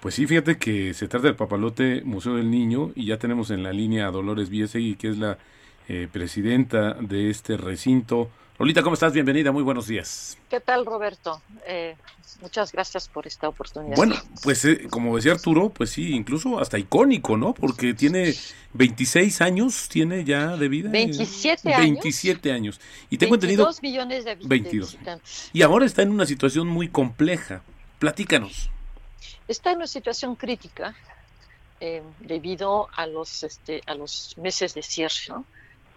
B: Pues sí, fíjate que se trata del Papalote Museo del Niño y ya tenemos en la línea a Dolores Viesegui, que es la eh, presidenta de este recinto Lolita, ¿cómo estás? Bienvenida, muy buenos días.
K: ¿Qué tal, Roberto? Eh, muchas gracias por esta oportunidad.
B: Bueno, pues eh, como decía Arturo, pues sí, incluso hasta icónico, ¿no? Porque tiene 26 años, tiene ya de vida.
K: 27 años.
B: 27 años. Y tengo 22
K: millones de,
B: 22. visitantes. Y ahora está en una situación muy compleja. Platícanos.
K: Está en una situación crítica eh, debido a los, este, a los meses de cierre, ¿no?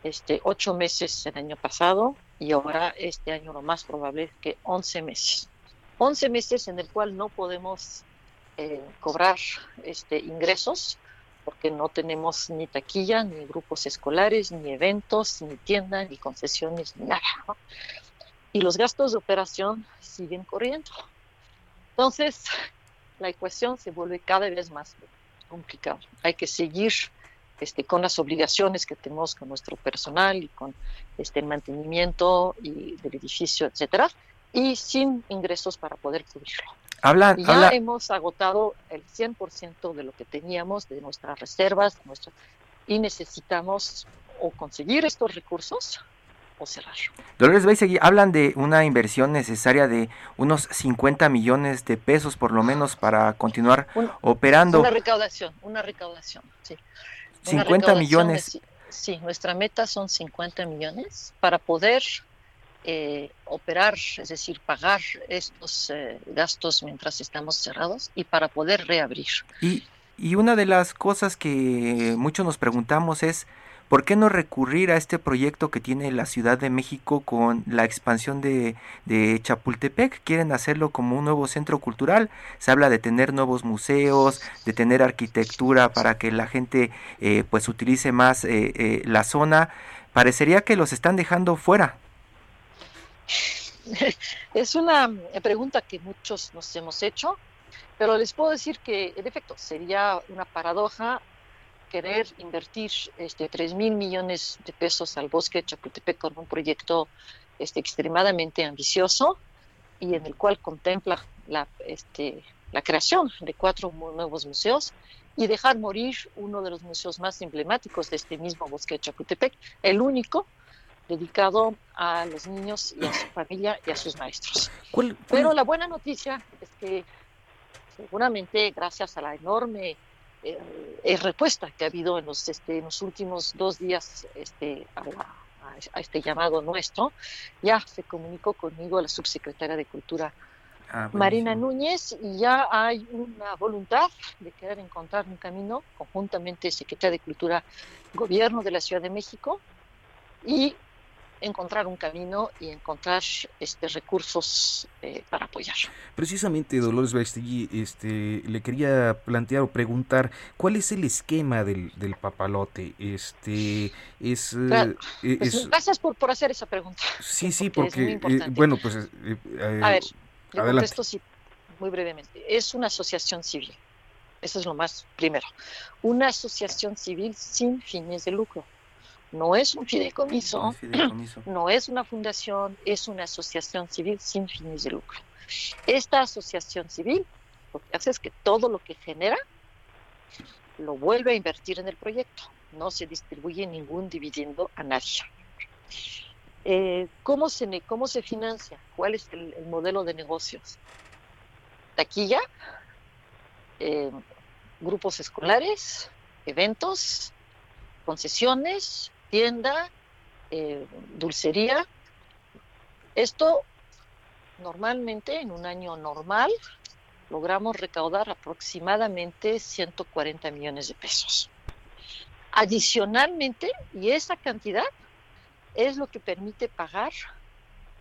K: Este, ocho meses el año pasado, y ahora este año lo más probable es que 11 meses. 11 meses en el cual no podemos eh, cobrar este, ingresos porque no tenemos ni taquilla, ni grupos escolares, ni eventos, ni tiendas, ni concesiones, ni nada. Y los gastos de operación siguen corriendo. Entonces, la ecuación se vuelve cada vez más complicada. Hay que seguir este, con las obligaciones que tenemos con nuestro personal y con este, el mantenimiento y del edificio, etcétera, y sin ingresos para poder cubrirlo.
C: Habla,
K: ya hemos agotado el 100% de lo que teníamos, de nuestras reservas, nuestra, y necesitamos o conseguir estos recursos o cerrar.
C: Dolores seguir hablan de una inversión necesaria de unos 50 millones de pesos por lo menos para continuar operando.
K: Una recaudación, una recaudación, sí.
C: 50 millones.
K: sí, nuestra meta son 50 millones para poder eh, operar, es decir, pagar estos eh, gastos mientras estamos cerrados y para poder reabrir.
C: Y, y una de las cosas que muchos nos preguntamos es, ¿Por qué no recurrir a este proyecto que tiene la Ciudad de México con la expansión de, Chapultepec? Quieren hacerlo como un nuevo centro cultural. Se habla de tener nuevos museos, de tener arquitectura para que la gente eh, pues utilice más eh, eh, la zona. Parecería que los están dejando fuera.
K: Es una pregunta que muchos nos hemos hecho Pero les puedo decir que, en efecto, sería una paradoja querer invertir este, 3 mil millones de pesos al bosque de Chapultepec con un proyecto este, extremadamente ambicioso y en el cual contempla la, este, la creación de cuatro nuevos museos y dejar morir uno de los museos más emblemáticos de este mismo bosque de Chapultepec, el único dedicado a los niños y a su familia y a sus maestros. Pero la buena noticia es que seguramente gracias a la enorme eh, respuesta que ha habido en los, este, en los últimos dos días este, a, a, este llamado nuestro, ya se comunicó conmigo la subsecretaria de Cultura Ah, Marina Núñez y ya hay una voluntad de querer encontrar un camino conjuntamente Secretaría de Cultura, Gobierno de la Ciudad de México y encontrar un camino y encontrar este recursos eh, para apoyar.
A: Precisamente, Dolores Bastegui, este, le quería plantear o preguntar cuál es el esquema del, del papalote. Este, es,
K: eh, pues, gracias por, por hacer esa pregunta.
A: Sí, sí, porque, eh, bueno, pues...
K: a ver, le contesto sí, muy brevemente. Es una asociación civil. Eso es lo más primero. Una asociación civil sin fines de lucro. No es un fideicomiso, no es una fundación, es una asociación civil sin fines de lucro. Esta asociación civil lo que hace es que todo lo que genera lo vuelve a invertir en el proyecto. No se distribuye ningún dividendo a nadie. Eh, ¿cómo, se, ¿Cómo se financia? ¿Cuál es el, modelo de negocios? Taquilla, eh, grupos escolares, eventos, concesiones, tienda, eh, dulcería. Esto normalmente en un año normal logramos recaudar aproximadamente 140 millones de pesos. Adicionalmente, y esa cantidad es lo que permite pagar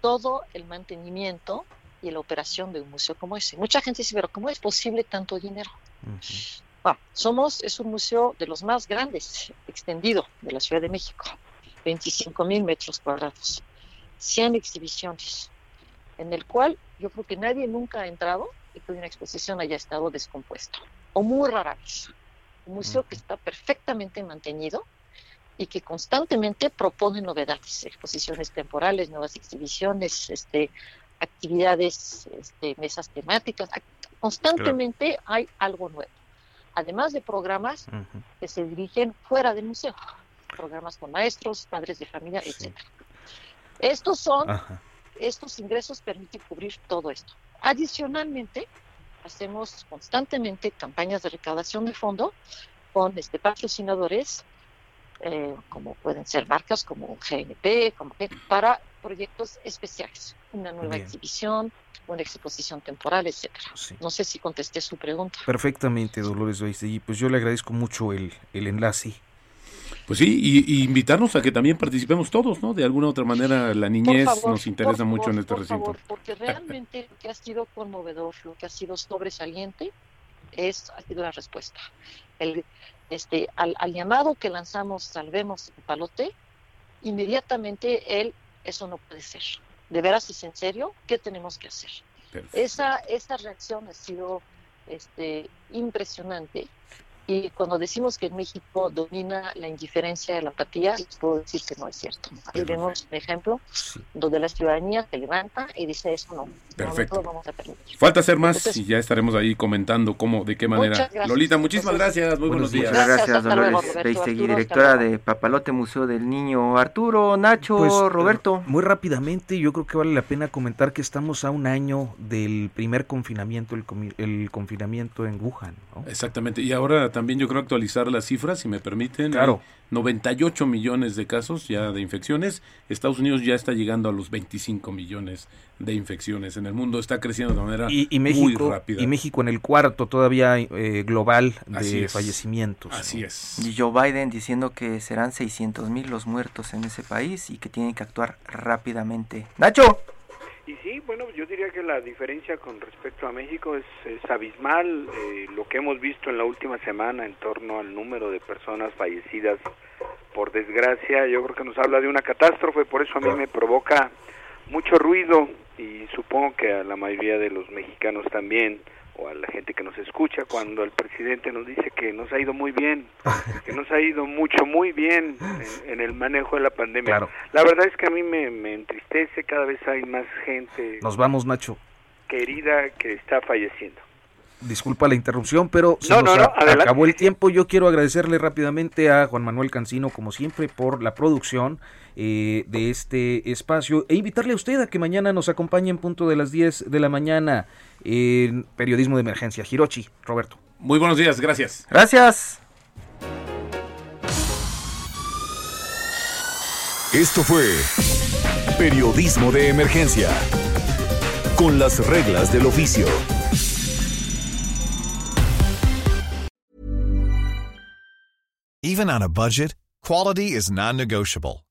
K: todo el mantenimiento y la operación de un museo como ese. Mucha gente dice, pero ¿cómo es posible tanto dinero? Somos, es un museo de los más grandes, extendido, de la Ciudad de México, 25 mil metros cuadrados, 100 exhibiciones, en el cual yo creo que nadie nunca ha entrado y que una exposición haya estado descompuesto, o muy rara vez. Un museo que está perfectamente mantenido, y que constantemente propone novedades, exposiciones temporales, nuevas exhibiciones, este, actividades, este, mesas temáticas. Constantemente hay algo nuevo. Además de programas que se dirigen fuera del museo, programas con maestros, padres de familia, etc. Estos son, estos ingresos permiten cubrir todo esto. Adicionalmente, hacemos constantemente campañas de recaudación de fondo con este, patrocinadores eh, como pueden ser marcas como GNP, como para proyectos especiales, una nueva exhibición, una exposición temporal, etcétera. No sé si contesté su pregunta.
A: Perfectamente, Dolores y Pues yo le agradezco mucho el, el enlace.
B: Pues sí, y, invitarnos a que también participemos todos, ¿no? De alguna u otra manera, la niñez nos interesa mucho en este
K: por
B: recinto.
K: Favor, porque realmente lo que ha sido conmovedor, lo que ha sido sobresaliente, es, ha sido la respuesta. El, este, al, llamado que lanzamos Salvemos el Palote, inmediatamente él, eso no puede ser. ¿De veras es en serio? ¿Qué tenemos que hacer? Esa, esa reacción ha sido este, impresionante y cuando decimos que en México domina la indiferencia de la apatía, puedo decir que no es cierto. Ahí vemos un ejemplo donde la ciudadanía se levanta y dice eso no.
B: Perfecto. vamos a permitir. Falta hacer más y ya estaremos ahí comentando cómo, de qué manera. Lolita, muchísimas gracias. Muy buenos, días.
C: Muchas gracias, Dolores directora de Papalote Museo del Niño. Arturo, Nacho, pues, Roberto.
A: Muy rápidamente, yo creo que vale la pena comentar que estamos a un año del primer confinamiento, el, el confinamiento en Wuhan.
B: Exactamente. Y ahora también yo creo actualizar las cifras, si me permiten.
A: Claro.
B: 98 millones de casos ya de infecciones. Estados Unidos ya está llegando a los 25 millones de infecciones en el mundo. Está creciendo de manera
A: y, México, muy rápida. Y México en el cuarto todavía eh, global de fallecimientos.
B: Así es.
C: Y Joe Biden diciendo que serán 600 mil los muertos en ese país y que tienen que actuar rápidamente. Nacho.
D: Y sí, bueno, yo diría que la diferencia con respecto a México es, abismal. Eh, lo que hemos visto en la última semana en torno al número de personas fallecidas por desgracia, yo creo que nos habla de una catástrofe, por eso a mí me provoca mucho ruido y supongo que a la mayoría de los mexicanos también o a la gente que nos escucha cuando el presidente nos dice que nos ha ido muy bien, que nos ha ido mucho, muy bien en, el manejo de la pandemia. La verdad es que a mí me, me, entristece, cada vez hay más gente.
A: Nos vamos, Nacho.
D: Querida que está falleciendo
A: disculpa la interrupción, pero se nos acabó el tiempo. Yo quiero agradecerle rápidamente a Juan Manuel Cancino, como siempre, por la producción eh, de este espacio e invitarle a usted a que mañana nos acompañe en punto de las 10 de la mañana en Periodismo de Emergencia. Hirochi, Roberto.
B: Muy buenos días, gracias.
C: Gracias.
E: Esto fue Periodismo de Emergencia, con las reglas del oficio.
L: Even on a budget, quality is non-negotiable.